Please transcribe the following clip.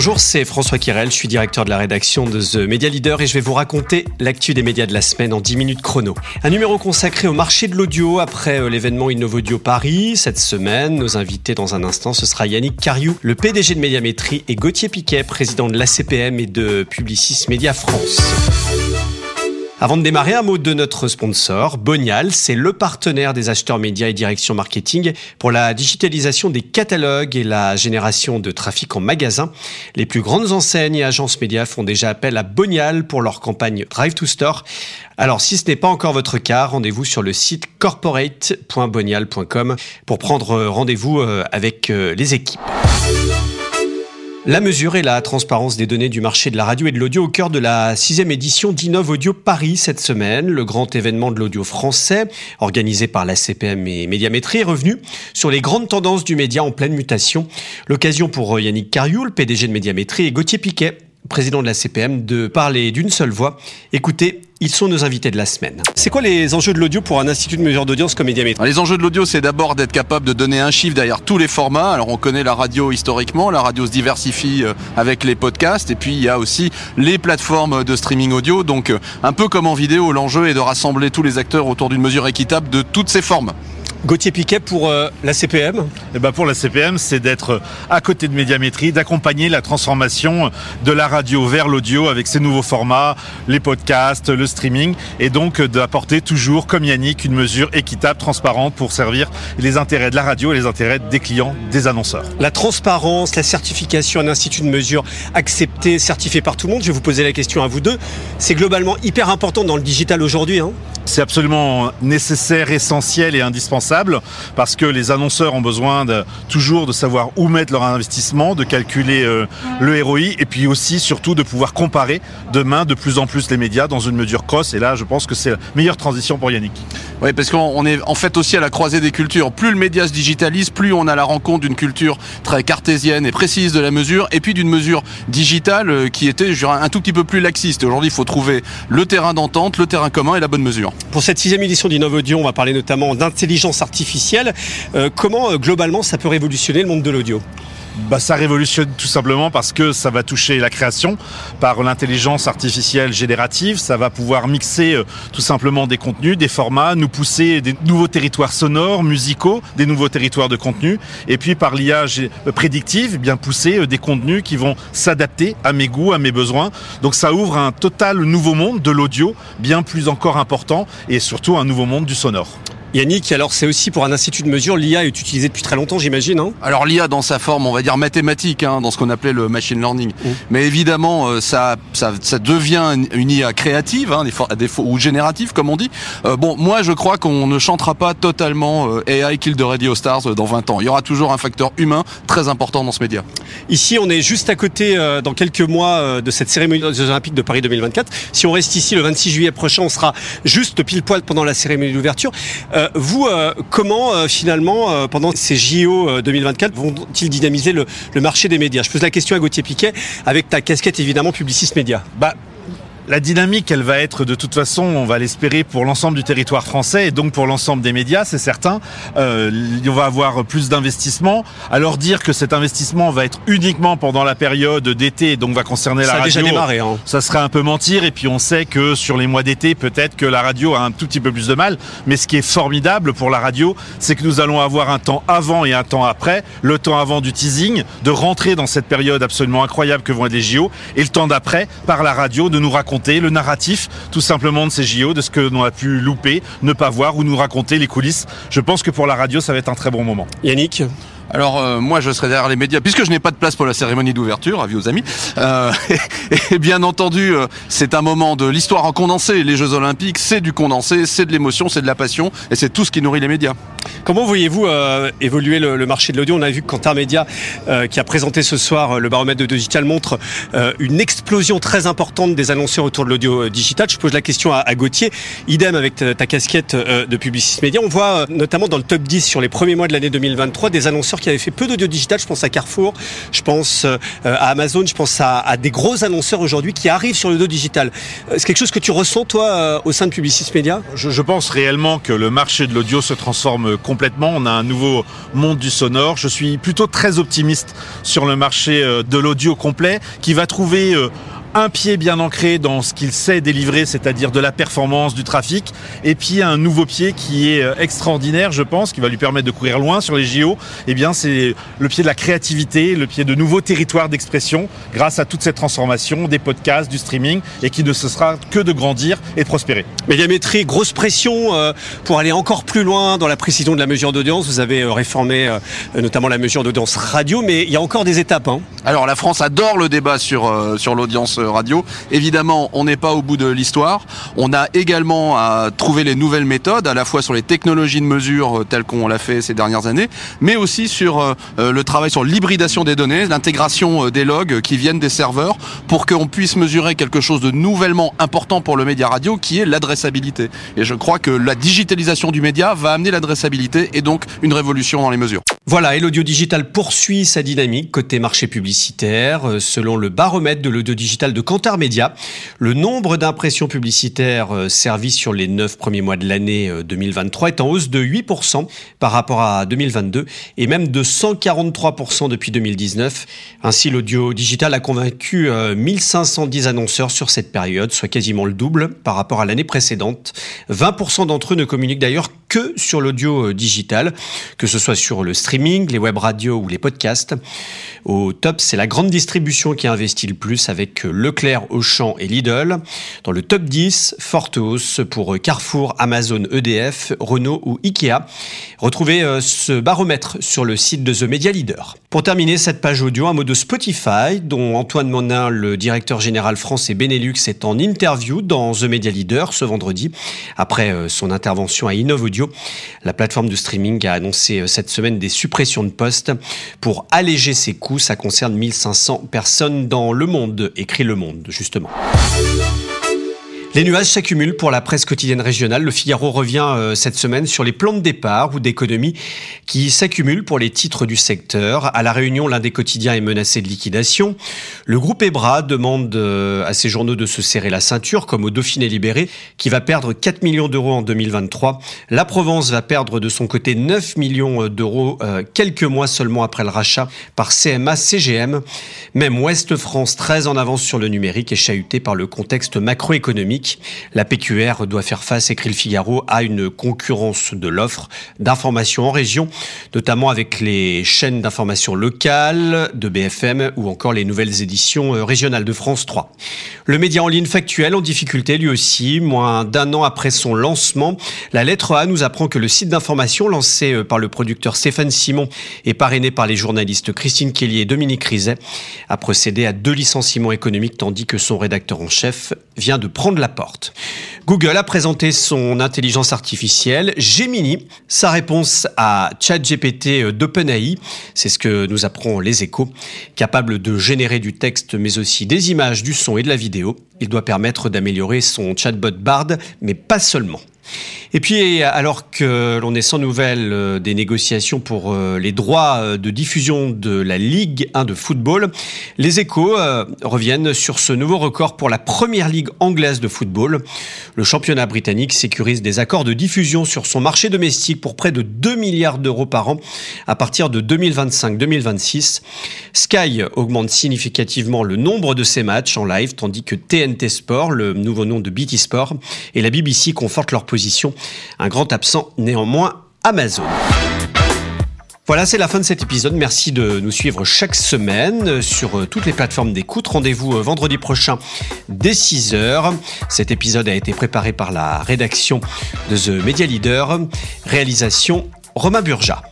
Bonjour, c'est François Kirel, je suis directeur de la rédaction de The Media Leader et je vais vous raconter l'actu des médias de la semaine en 10 minutes chrono. Un numéro consacré au marché de l'audio après euh, l'événement Innovodio Paris. Cette semaine, nos invités dans un instant, ce sera Yannick Cariou, le PDG de Médiamétrie et Gauthier Piquet, président de l'ACPM et de Publicis Média France. Avant de démarrer, un mot de notre sponsor. Bonial, c'est le partenaire des acheteurs médias et direction marketing pour la digitalisation des catalogues et la génération de trafic en magasin. Les plus grandes enseignes et agences médias font déjà appel à Bonial pour leur campagne Drive to Store. Alors, si ce n'est pas encore votre cas, rendez-vous sur le site corporate.bonial.com pour prendre rendez-vous euh, avec euh, les équipes. La mesure et la transparence des données du marché de la radio et de l'audio au cœur de la sixième édition d'Innov Audio Paris cette semaine. Le grand événement de l'audio français, organisé par la CPM et Médiamétrie, est revenu sur les grandes tendances du média en pleine mutation. L'occasion pour Yannick Cariou, le PDG de Médiamétrie, et Gauthier Piquet, président de la CPM, de parler d'une seule voix. Écoutez, ils sont nos invités de la semaine. C'est quoi les enjeux de l'audio pour un institut de mesure d'audience comme Médiamétrie Les enjeux de l'audio, c'est d'abord d'être capable de donner un chiffre derrière tous les formats. Alors on connaît la radio historiquement, la radio se diversifie euh, avec les podcasts, et puis il y a aussi les plateformes de streaming audio. Donc euh, un peu comme en vidéo, l'enjeu est de rassembler tous les acteurs autour d'une mesure équitable de toutes ces formes. Gauthier Piquet pour euh, la CPM eh ben Pour la CPM, c'est d'être à côté de Médiamétrie, d'accompagner la transformation de la radio vers l'audio avec ses nouveaux formats, les podcasts, le streaming, et donc d'apporter toujours, comme Yannick, une mesure équitable, transparente pour servir les intérêts de la radio et les intérêts des clients, des annonceurs. La transparence, la certification, un institut de mesure accepté, certifié par tout le monde, je vais vous poser la question à vous deux, c'est globalement hyper important dans le digital aujourd'hui. Hein c'est absolument nécessaire, essentiel et indispensable parce que les annonceurs ont besoin de, toujours de savoir où mettre leur investissement, de calculer euh, le ROI et puis aussi surtout de pouvoir comparer demain de plus en plus les médias dans une mesure cross. Et là, je pense que c'est la meilleure transition pour Yannick. Oui, parce qu'on est en fait aussi à la croisée des cultures. Plus le média se digitalise, plus on a la rencontre d'une culture très cartésienne et précise de la mesure et puis d'une mesure digitale euh, qui était je dirais, un tout petit peu plus laxiste. Aujourd'hui, il faut trouver le terrain d'entente, le terrain commun et la bonne mesure. Pour cette sixième édition d'Innovaudio, on va parler notamment d'intelligence artificielle. Euh, comment, euh, globalement, ça peut révolutionner le monde de l'audio? Bah, ça révolutionne tout simplement parce que ça va toucher la création par l'intelligence artificielle générative. Ça va pouvoir mixer euh, tout simplement des contenus, des formats, nous pousser des nouveaux territoires sonores, musicaux, des nouveaux territoires de contenu. Et puis par l'IA prédictive, eh bien pousser des contenus qui vont s'adapter à mes goûts, à mes besoins. Donc ça ouvre un total nouveau monde de l'audio, bien plus encore important, et surtout un nouveau monde du sonore. Yannick, alors c'est aussi pour un institut de mesure, l'IA est utilisée depuis très longtemps, j'imagine. Hein alors l'IA dans sa forme, on va dire mathématique, hein, dans ce qu'on appelait le machine learning. Mmh. Mais évidemment, euh, ça, ça, ça, devient une IA créative, hein, des fois, ou générative, comme on dit. Euh, bon, moi je crois qu'on ne chantera pas totalement euh, AI Kill the Radio Stars dans 20 ans. Il y aura toujours un facteur humain très important dans ce média. Ici, on est juste à côté, dans quelques mois, de cette cérémonie des Olympiques de Paris 2024. Si on reste ici le 26 juillet prochain, on sera juste pile poil pendant la cérémonie d'ouverture. Euh, vous, euh, comment euh, finalement, pendant ces JO 2024, vont-ils dynamiser le, le, marché des médias? Je pose la question à Gauthier Piquet, avec ta casquette évidemment publiciste média. Bah, la dynamique, elle va être de toute façon, on va l'espérer pour l'ensemble du territoire français et donc pour l'ensemble des médias, c'est certain. Euh, on va avoir plus d'investissement. Alors dire que cet investissement va être uniquement pendant la période d'été, donc va concerner ça la radio, déjà démarré, hein. ça serait un peu mentir. Et puis on sait que sur les mois d'été, peut-être que la radio a un tout petit peu plus de mal. Mais ce qui est formidable pour la radio, c'est que nous allons avoir un temps avant et un temps après. Le temps avant du teasing, de rentrer dans cette période absolument incroyable que vont être les JO, et le temps d'après par la radio de nous raconter le narratif tout simplement de ces JO, de ce que l'on a pu louper, ne pas voir ou nous raconter les coulisses. Je pense que pour la radio, ça va être un très bon moment. Yannick? Alors euh, moi je serai derrière les médias puisque je n'ai pas de place pour la cérémonie d'ouverture, avis aux amis. Euh, et, bien entendu, euh, c'est un moment de l'histoire en condensé. Les Jeux Olympiques, c'est du condensé, c'est de l'émotion, c'est de la passion et c'est tout ce qui nourrit les médias. Comment voyez-vous évoluer le, marché de l'audio On a vu que Média, qui a présenté ce soir le baromètre de digital, montre une explosion très importante des annonceurs autour de l'audio digital. Je pose la question à, Gauthier. Idem avec ta, casquette de Publicis Média. On voit notamment dans le top 10 sur les premiers mois de l'année 2023 des annonceurs qui avaient fait peu d'audio digital. Je pense à Carrefour, je pense euh, à Amazon, je pense à, des gros annonceurs aujourd'hui qui arrivent sur l'audio digital. Euh, c'est quelque chose que tu ressens, toi, au sein de Publicis Media? Je, pense réellement que le marché de l'audio se transforme complètement. On a un nouveau monde du sonore. Je suis plutôt très optimiste sur le marché de l'audio complet qui va trouver un pied bien ancré dans ce qu'il sait délivrer, c'est-à-dire de la performance, du trafic, et puis un nouveau pied qui est euh, extraordinaire, je pense, qui va lui permettre de courir loin sur les JO. Eh bien, c'est le pied de la créativité, le pied de nouveaux territoires d'expression, grâce à toute cette transformation des podcasts, du streaming, et qui ne cessera que de grandir et de prospérer. Médiamétrie, grosse pression euh, pour aller encore plus loin dans la précision de la mesure d'audience. Vous avez euh, réformé notamment la mesure d'audience radio, mais il y a encore des étapes. Hein. Alors, la France adore le débat sur, sur l'audience radio. Évidemment, on n'est pas au bout de l'histoire. On a également à trouver les nouvelles méthodes, à la fois sur les technologies de mesure euh, telles qu'on l'a fait ces dernières années, mais aussi sur euh, euh, le travail sur l'hybridation des données, l'intégration des logs qui viennent des serveurs pour qu'on puisse mesurer quelque chose de nouvellement important pour le média radio qui est l'adressabilité. Et je crois que la digitalisation du média va amener l'adressabilité et donc une révolution dans les mesures. Voilà, et l'audio digital poursuit sa dynamique côté marché publicitaire. Selon le baromètre de l'audio digital de Kantar Media, le nombre d'impressions publicitaires euh, servies sur les neuf premiers mois de l'année 2023 euh, est en hausse de 8% par rapport à 2022 et même de 143% depuis 2019. Ainsi, l'audio digital a convaincu 1510 euh, annonceurs sur cette période, soit quasiment le double par rapport à l'année précédente. 20% d'entre eux ne communiquent d'ailleurs que sur l'audio digital, que ce soit sur le streaming les web radios ou les podcasts. Au top, c'est la grande distribution qui investit le plus avec Leclerc, Auchan et Lidl. Dans le top 10, forte hausse pour Carrefour, Amazon, EDF, Renault ou Ikea. Retrouvez euh, ce baromètre sur le site de The Media Leader. Pour terminer cette page audio, un mot de Spotify, dont Antoine Monin, le directeur général France et Benelux, est en interview dans The Media Leader ce vendredi. Après euh, son intervention à Innov Audio, la plateforme de streaming a annoncé euh, cette semaine des suppression de postes pour alléger ses coûts. Ça concerne 1500 personnes dans le monde, écrit Le Monde, justement. Les nuages s'accumulent pour la presse quotidienne régionale. Le Figaro revient euh, cette semaine sur les plans de départ ou d'économie qui s'accumulent pour les titres du secteur. À la Réunion, l'un des quotidiens est menacé de liquidation. Le groupe Ebra demande euh, à ses journaux de se serrer la ceinture, comme au Dauphiné libéré, qui va perdre 4 millions d'euros en 2023. La Provence va perdre de son côté 9 millions d'euros euh, quelques mois seulement après le rachat par CMA CGM. Même Ouest France, très en avance sur le numérique, est chahuté par le contexte macroéconomique la PQR doit faire face, écrit le Figaro, à une concurrence de l'offre d'information en région, notamment avec les chaînes d'information locales de BFM ou encore les nouvelles éditions euh, régionales de France 3. Le média en ligne factuel en difficulté lui aussi, moins d'un an après son lancement. La lettre A nous apprend que le site d'information lancé euh, par le producteur Stéphane Simon et parrainé par les journalistes Christine Kelly et Dominique Rizet a procédé à deux licenciements économiques tandis que son rédacteur en chef vient de prendre la porte. Google a présenté son intelligence artificielle Gemini, sa réponse à ChatGPT d'OpenAI, c'est ce que nous apprend les échos, capable de générer du texte mais aussi des images, du son et de la vidéo. Il doit permettre d'améliorer son chatbot Bard, mais pas seulement. Et puis, alors que l'on est sans nouvelles euh, des négociations pour euh, les droits euh, de diffusion de la Ligue 1 de football, les échos reviennent sur ce nouveau record pour la première ligue anglaise de football. Le championnat britannique sécurise des accords de diffusion sur son marché domestique pour près de 2 milliards d'euros par an à partir de 2025-2026. Sky augmente significativement le nombre de ses matchs en live, tandis que TNT Sport, le nouveau nom de BT Sport, et la BBC confortent leur position un grand absent néanmoins, Amazon. Voilà, c'est la fin de cet épisode. Merci de nous suivre chaque semaine sur euh, toutes les plateformes d'écoute. Rendez-vous euh, vendredi prochain dès 6h. Cet épisode a été préparé par la rédaction de The Media Leader. Réalisation Romain Burja.